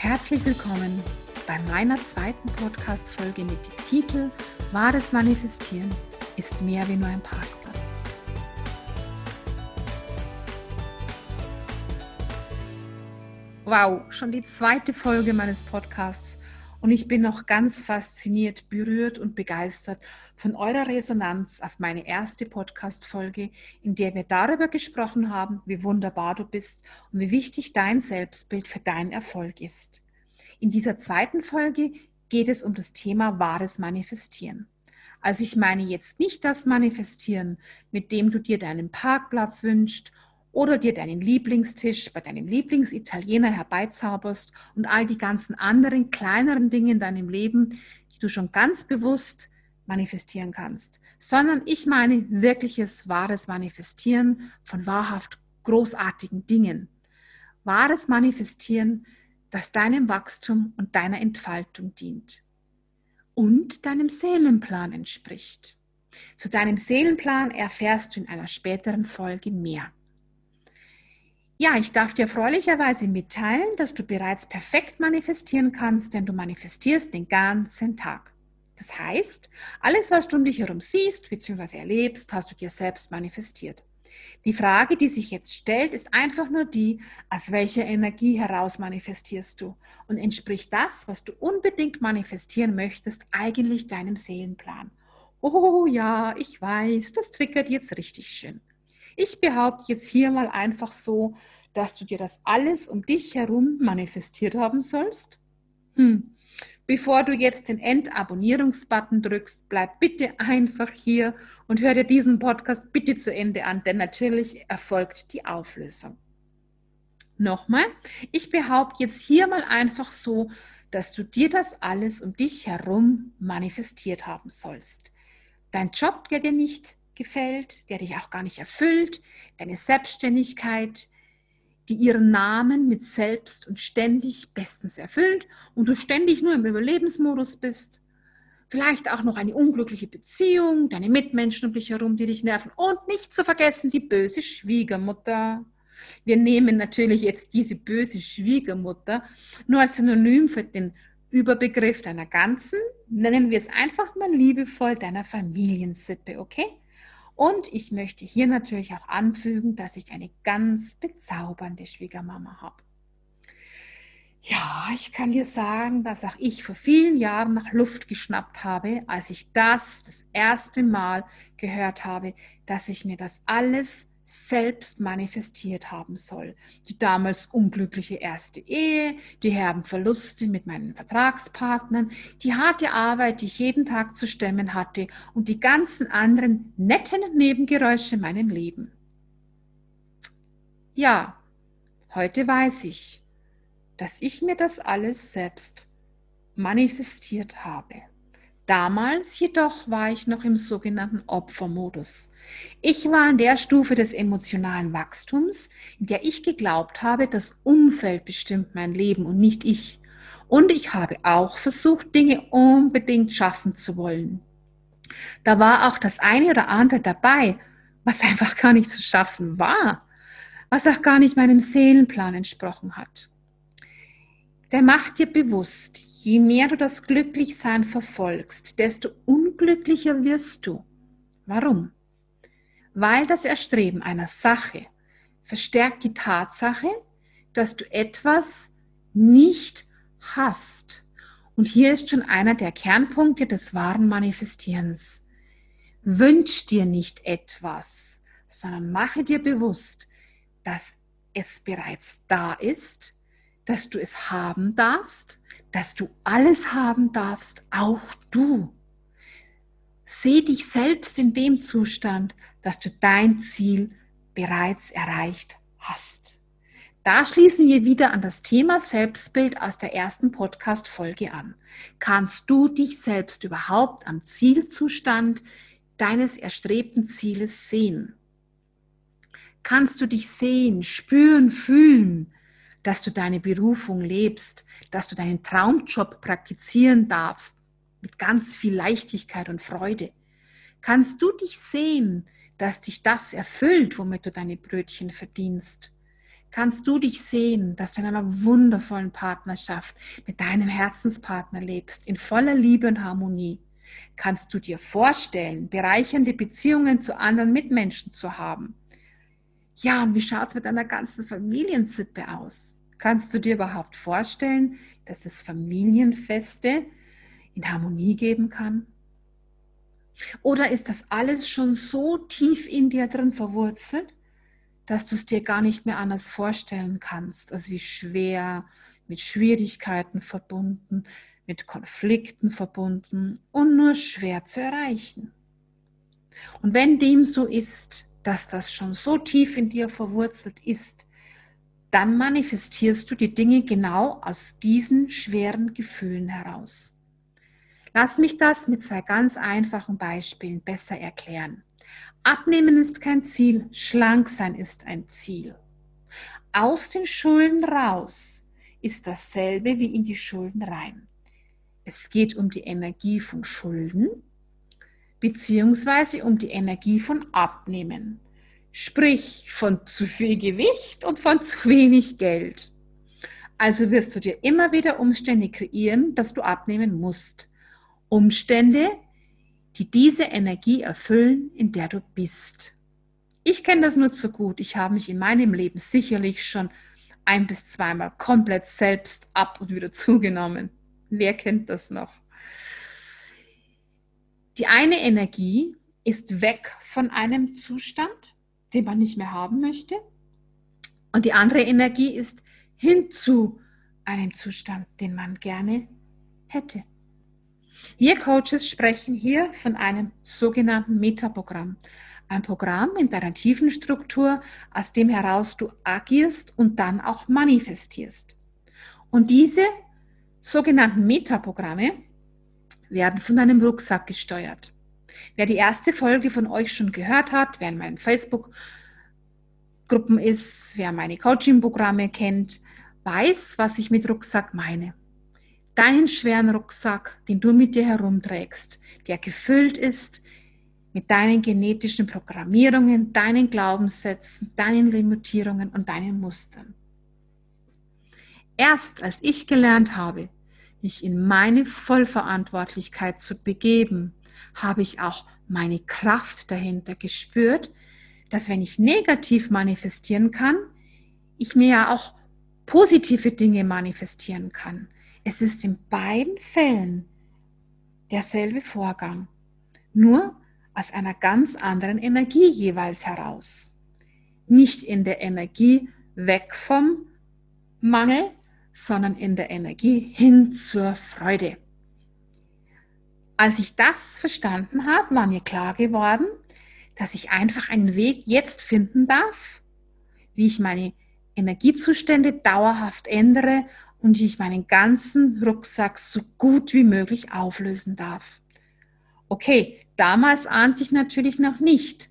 Herzlich willkommen bei meiner zweiten Podcast-Folge mit dem Titel Wahres Manifestieren ist mehr wie nur ein Parkplatz. Wow, schon die zweite Folge meines Podcasts und ich bin noch ganz fasziniert, berührt und begeistert von eurer Resonanz auf meine erste Podcast-Folge, in der wir darüber gesprochen haben, wie wunderbar du bist und wie wichtig dein Selbstbild für deinen Erfolg ist. In dieser zweiten Folge geht es um das Thema wahres Manifestieren. Also ich meine jetzt nicht das Manifestieren, mit dem du dir deinen Parkplatz wünschst oder dir deinen Lieblingstisch bei deinem Lieblingsitaliener herbeizauberst und all die ganzen anderen kleineren Dinge in deinem Leben, die du schon ganz bewusst manifestieren kannst, sondern ich meine wirkliches, wahres Manifestieren von wahrhaft großartigen Dingen. Wahres Manifestieren, das deinem Wachstum und deiner Entfaltung dient und deinem Seelenplan entspricht. Zu deinem Seelenplan erfährst du in einer späteren Folge mehr. Ja, ich darf dir erfreulicherweise mitteilen, dass du bereits perfekt manifestieren kannst, denn du manifestierst den ganzen Tag. Das heißt, alles, was du um dich herum siehst bzw. erlebst, hast du dir selbst manifestiert. Die Frage, die sich jetzt stellt, ist einfach nur die, aus welcher Energie heraus manifestierst du? Und entspricht das, was du unbedingt manifestieren möchtest, eigentlich deinem Seelenplan? Oh ja, ich weiß, das triggert jetzt richtig schön. Ich behaupte jetzt hier mal einfach so, dass du dir das alles um dich herum manifestiert haben sollst? Hm. Bevor du jetzt den Endabonnierungsbutton drückst, bleib bitte einfach hier und hör dir diesen Podcast bitte zu Ende an, denn natürlich erfolgt die Auflösung. Nochmal, ich behaupte jetzt hier mal einfach so, dass du dir das alles um dich herum manifestiert haben sollst. Dein Job, der dir nicht gefällt, der dich auch gar nicht erfüllt, deine Selbstständigkeit, die ihren Namen mit selbst und ständig bestens erfüllt und du ständig nur im Überlebensmodus bist. Vielleicht auch noch eine unglückliche Beziehung, deine Mitmenschen um dich herum, die dich nerven und nicht zu vergessen die böse Schwiegermutter. Wir nehmen natürlich jetzt diese böse Schwiegermutter nur als Synonym für den Überbegriff deiner ganzen, nennen wir es einfach mal liebevoll, deiner Familiensippe, okay? Und ich möchte hier natürlich auch anfügen, dass ich eine ganz bezaubernde Schwiegermama habe. Ja, ich kann dir sagen, dass auch ich vor vielen Jahren nach Luft geschnappt habe, als ich das das erste Mal gehört habe, dass ich mir das alles selbst manifestiert haben soll. Die damals unglückliche erste Ehe, die herben Verluste mit meinen Vertragspartnern, die harte Arbeit, die ich jeden Tag zu stemmen hatte und die ganzen anderen netten Nebengeräusche in meinem Leben. Ja, heute weiß ich, dass ich mir das alles selbst manifestiert habe. Damals jedoch war ich noch im sogenannten Opfermodus. Ich war in der Stufe des emotionalen Wachstums, in der ich geglaubt habe, das Umfeld bestimmt mein Leben und nicht ich. Und ich habe auch versucht, Dinge unbedingt schaffen zu wollen. Da war auch das eine oder andere dabei, was einfach gar nicht zu schaffen war, was auch gar nicht meinem Seelenplan entsprochen hat. Der macht dir bewusst, Je mehr du das Glücklichsein verfolgst, desto unglücklicher wirst du. Warum? Weil das Erstreben einer Sache verstärkt die Tatsache, dass du etwas nicht hast. Und hier ist schon einer der Kernpunkte des wahren Manifestierens. Wünsch dir nicht etwas, sondern mache dir bewusst, dass es bereits da ist, dass du es haben darfst dass du alles haben darfst, auch du. Seh dich selbst in dem Zustand, dass du dein Ziel bereits erreicht hast. Da schließen wir wieder an das Thema Selbstbild aus der ersten Podcast-Folge an. Kannst du dich selbst überhaupt am Zielzustand deines erstrebten Zieles sehen? Kannst du dich sehen, spüren, fühlen? Dass du deine Berufung lebst, dass du deinen Traumjob praktizieren darfst mit ganz viel Leichtigkeit und Freude. Kannst du dich sehen, dass dich das erfüllt, womit du deine Brötchen verdienst? kannst du dich sehen, dass du in einer wundervollen Partnerschaft mit deinem Herzenspartner lebst, in voller Liebe und Harmonie. Kannst du dir vorstellen, bereichernde Beziehungen zu anderen Mitmenschen zu haben? Ja, und wie schaut es mit deiner ganzen Familiensippe aus? Kannst du dir überhaupt vorstellen, dass es Familienfeste in Harmonie geben kann? Oder ist das alles schon so tief in dir drin verwurzelt, dass du es dir gar nicht mehr anders vorstellen kannst, also wie schwer, mit Schwierigkeiten verbunden, mit Konflikten verbunden und nur schwer zu erreichen. Und wenn dem so ist, dass das schon so tief in dir verwurzelt ist, dann manifestierst du die Dinge genau aus diesen schweren Gefühlen heraus. Lass mich das mit zwei ganz einfachen Beispielen besser erklären. Abnehmen ist kein Ziel, schlank sein ist ein Ziel. Aus den Schulden raus ist dasselbe wie in die Schulden rein. Es geht um die Energie von Schulden beziehungsweise um die Energie von Abnehmen, sprich von zu viel Gewicht und von zu wenig Geld. Also wirst du dir immer wieder Umstände kreieren, dass du abnehmen musst. Umstände, die diese Energie erfüllen, in der du bist. Ich kenne das nur zu gut. Ich habe mich in meinem Leben sicherlich schon ein bis zweimal komplett selbst ab und wieder zugenommen. Wer kennt das noch? Die eine Energie ist weg von einem Zustand, den man nicht mehr haben möchte. Und die andere Energie ist hin zu einem Zustand, den man gerne hätte. Wir Coaches sprechen hier von einem sogenannten Metaprogramm. Ein Programm in deiner tiefen Struktur, aus dem heraus du agierst und dann auch manifestierst. Und diese sogenannten Metaprogramme werden von deinem Rucksack gesteuert. Wer die erste Folge von euch schon gehört hat, wer in meinen Facebook-Gruppen ist, wer meine Coaching-Programme kennt, weiß, was ich mit Rucksack meine deinen schweren Rucksack, den du mit dir herumträgst, der gefüllt ist mit deinen genetischen Programmierungen, deinen Glaubenssätzen, deinen Limitierungen und deinen Mustern. Erst als ich gelernt habe, mich in meine Vollverantwortlichkeit zu begeben, habe ich auch meine Kraft dahinter gespürt, dass wenn ich negativ manifestieren kann, ich mir ja auch positive Dinge manifestieren kann. Es ist in beiden Fällen derselbe Vorgang, nur aus einer ganz anderen Energie jeweils heraus. Nicht in der Energie weg vom Mangel, sondern in der Energie hin zur Freude. Als ich das verstanden habe, war mir klar geworden, dass ich einfach einen Weg jetzt finden darf, wie ich meine Energiezustände dauerhaft ändere und ich meinen ganzen Rucksack so gut wie möglich auflösen darf. Okay, damals ahnte ich natürlich noch nicht,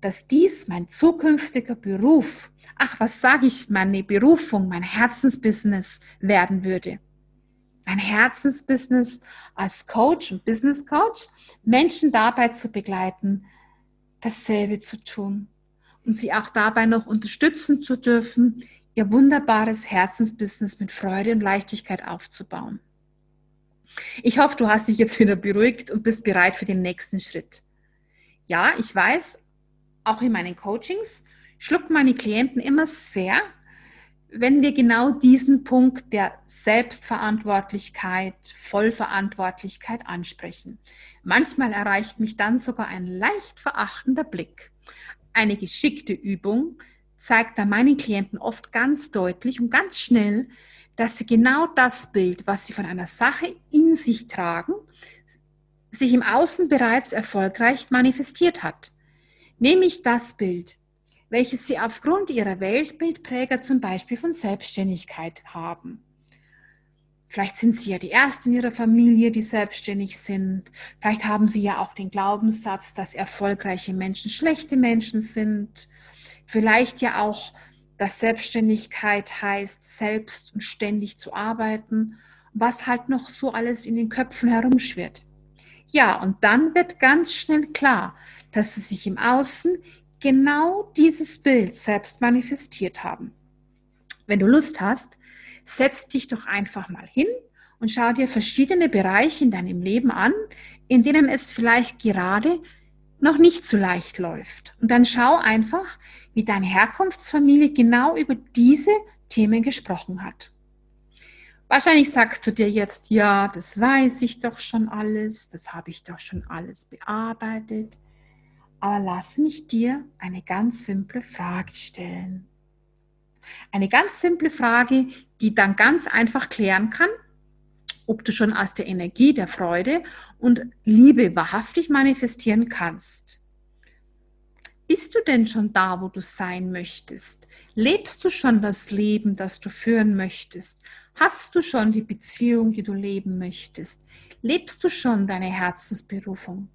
dass dies mein zukünftiger Beruf, ach, was sage ich, meine Berufung, mein Herzensbusiness werden würde. Mein Herzensbusiness als Coach und Business Coach, Menschen dabei zu begleiten, dasselbe zu tun und sie auch dabei noch unterstützen zu dürfen, ihr wunderbares Herzensbusiness mit Freude und Leichtigkeit aufzubauen. Ich hoffe, du hast dich jetzt wieder beruhigt und bist bereit für den nächsten Schritt. Ja, ich weiß, auch in meinen Coachings schlucken meine Klienten immer sehr, wenn wir genau diesen Punkt der Selbstverantwortlichkeit, Vollverantwortlichkeit ansprechen. Manchmal erreicht mich dann sogar ein leicht verachtender Blick. Eine geschickte Übung, zeigt dann meinen Klienten oft ganz deutlich und ganz schnell, dass sie genau das Bild, was sie von einer Sache in sich tragen, sich im Außen bereits erfolgreich manifestiert hat. Nämlich das Bild, welches sie aufgrund ihrer Weltbildpräger zum Beispiel von Selbstständigkeit haben. Vielleicht sind sie ja die Ersten in ihrer Familie, die selbstständig sind. Vielleicht haben sie ja auch den Glaubenssatz, dass erfolgreiche Menschen schlechte Menschen sind. Vielleicht ja auch, dass Selbstständigkeit heißt, selbst und ständig zu arbeiten, was halt noch so alles in den Köpfen herumschwirrt. Ja, und dann wird ganz schnell klar, dass sie sich im Außen genau dieses Bild selbst manifestiert haben. Wenn du Lust hast, setz dich doch einfach mal hin und schau dir verschiedene Bereiche in deinem Leben an, in denen es vielleicht gerade noch nicht so leicht läuft. Und dann schau einfach, wie deine Herkunftsfamilie genau über diese Themen gesprochen hat. Wahrscheinlich sagst du dir jetzt, ja, das weiß ich doch schon alles, das habe ich doch schon alles bearbeitet. Aber lass mich dir eine ganz simple Frage stellen. Eine ganz simple Frage, die dann ganz einfach klären kann, ob du schon aus der Energie der Freude und Liebe wahrhaftig manifestieren kannst. Bist du denn schon da, wo du sein möchtest? Lebst du schon das Leben, das du führen möchtest? Hast du schon die Beziehung, die du leben möchtest? Lebst du schon deine Herzensberufung?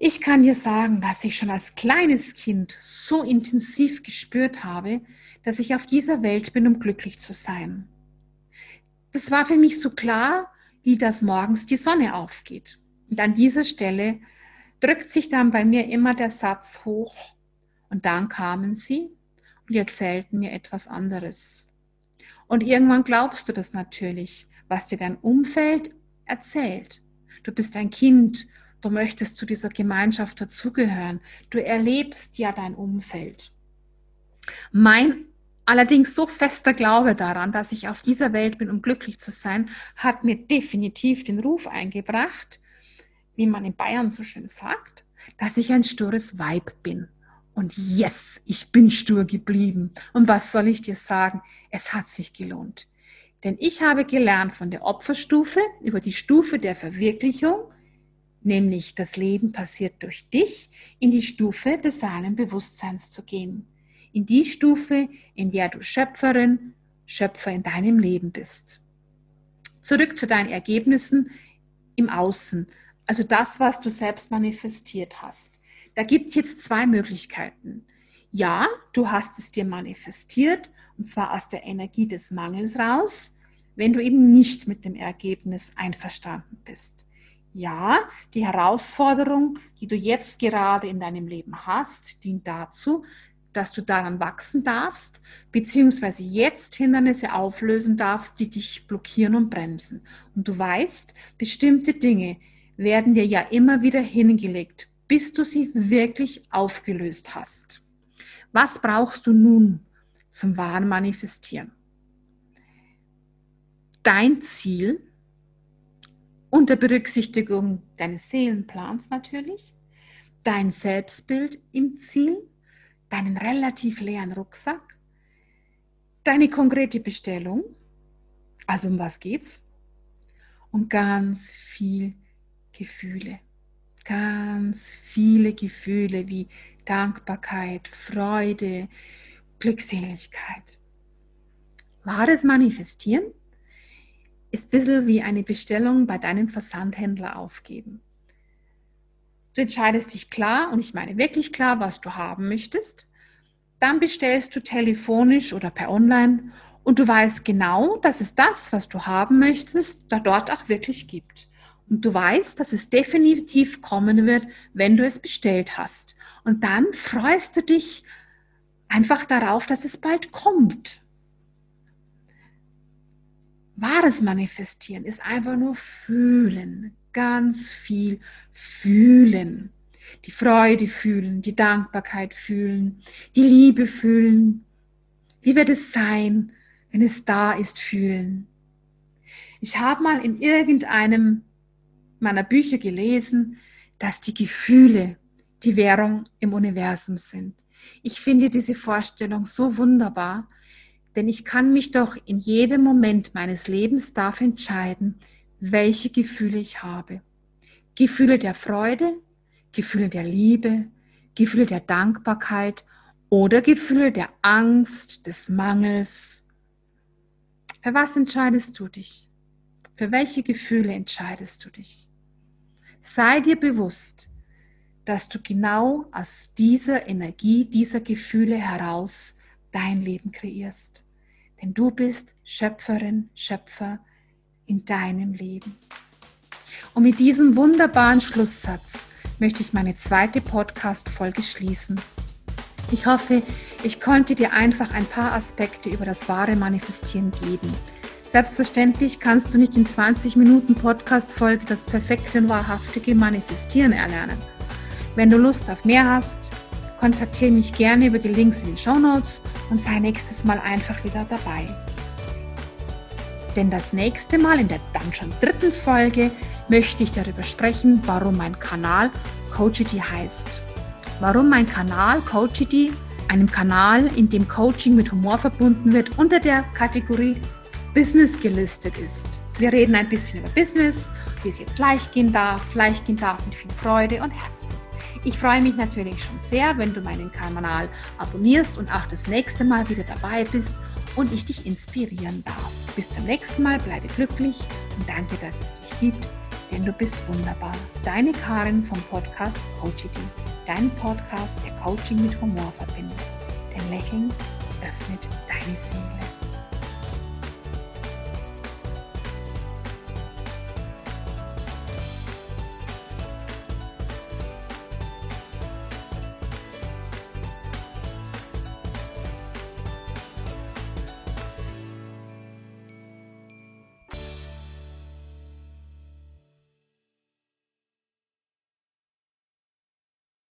Ich kann dir sagen, dass ich schon als kleines Kind so intensiv gespürt habe, dass ich auf dieser Welt bin, um glücklich zu sein das war für mich so klar, wie das morgens die Sonne aufgeht. Und an dieser Stelle drückt sich dann bei mir immer der Satz hoch. Und dann kamen sie und erzählten mir etwas anderes. Und irgendwann glaubst du das natürlich, was dir dein Umfeld erzählt. Du bist ein Kind, du möchtest zu dieser Gemeinschaft dazugehören. Du erlebst ja dein Umfeld. Mein Allerdings so fester Glaube daran, dass ich auf dieser Welt bin, um glücklich zu sein, hat mir definitiv den Ruf eingebracht, wie man in Bayern so schön sagt, dass ich ein stures Weib bin. Und yes, ich bin stur geblieben. Und was soll ich dir sagen? Es hat sich gelohnt. Denn ich habe gelernt von der Opferstufe über die Stufe der Verwirklichung, nämlich das Leben passiert durch dich, in die Stufe des reinen Bewusstseins zu gehen in die Stufe, in der du Schöpferin, Schöpfer in deinem Leben bist. Zurück zu deinen Ergebnissen im Außen, also das, was du selbst manifestiert hast. Da gibt es jetzt zwei Möglichkeiten. Ja, du hast es dir manifestiert, und zwar aus der Energie des Mangels raus, wenn du eben nicht mit dem Ergebnis einverstanden bist. Ja, die Herausforderung, die du jetzt gerade in deinem Leben hast, dient dazu, dass du daran wachsen darfst, beziehungsweise jetzt Hindernisse auflösen darfst, die dich blockieren und bremsen. Und du weißt, bestimmte Dinge werden dir ja immer wieder hingelegt, bis du sie wirklich aufgelöst hast. Was brauchst du nun zum wahren Manifestieren? Dein Ziel unter Berücksichtigung deines Seelenplans natürlich, dein Selbstbild im Ziel, deinen relativ leeren Rucksack, deine konkrete Bestellung, also um was geht's, und ganz viel Gefühle, ganz viele Gefühle wie Dankbarkeit, Freude, Glückseligkeit. Wahres Manifestieren ist ein bisschen wie eine Bestellung bei deinem Versandhändler aufgeben. Du entscheidest dich klar, und ich meine wirklich klar, was du haben möchtest. Dann bestellst du telefonisch oder per Online und du weißt genau, dass es das, was du haben möchtest, da dort auch wirklich gibt. Und du weißt, dass es definitiv kommen wird, wenn du es bestellt hast. Und dann freust du dich einfach darauf, dass es bald kommt. Wahres Manifestieren ist einfach nur fühlen, ganz viel fühlen. Die Freude fühlen, die Dankbarkeit fühlen, die Liebe fühlen. Wie wird es sein, wenn es da ist, fühlen? Ich habe mal in irgendeinem meiner Bücher gelesen, dass die Gefühle die Währung im Universum sind. Ich finde diese Vorstellung so wunderbar, denn ich kann mich doch in jedem Moment meines Lebens dafür entscheiden, welche Gefühle ich habe. Gefühle der Freude, Gefühle der Liebe, Gefühle der Dankbarkeit oder Gefühle der Angst, des Mangels. Für was entscheidest du dich? Für welche Gefühle entscheidest du dich? Sei dir bewusst, dass du genau aus dieser Energie, dieser Gefühle heraus dein Leben kreierst. Denn du bist Schöpferin, Schöpfer in deinem Leben. Und mit diesem wunderbaren Schlusssatz möchte ich meine zweite Podcast-Folge schließen. Ich hoffe, ich konnte dir einfach ein paar Aspekte über das wahre Manifestieren geben. Selbstverständlich kannst du nicht in 20 Minuten Podcast-Folge das perfekte und wahrhaftige Manifestieren erlernen. Wenn du Lust auf mehr hast, kontaktiere mich gerne über die Links in den Show Notes und sei nächstes Mal einfach wieder dabei. Denn das nächste Mal in der dann schon dritten Folge möchte ich darüber sprechen, warum mein Kanal Coachity heißt. Warum mein Kanal Coachity, einem Kanal, in dem Coaching mit Humor verbunden wird, unter der Kategorie Business gelistet ist. Wir reden ein bisschen über Business, wie es jetzt leicht gehen darf, leicht gehen darf mit viel Freude und Herzblut. Ich freue mich natürlich schon sehr, wenn du meinen Kanal abonnierst und auch das nächste Mal wieder dabei bist und ich dich inspirieren darf. Bis zum nächsten Mal, bleibe glücklich und danke, dass es dich gibt, denn du bist wunderbar. Deine Karin vom Podcast Coachity, dein Podcast, der Coaching mit Humor verbindet. Denn Lächeln öffnet deine Seele.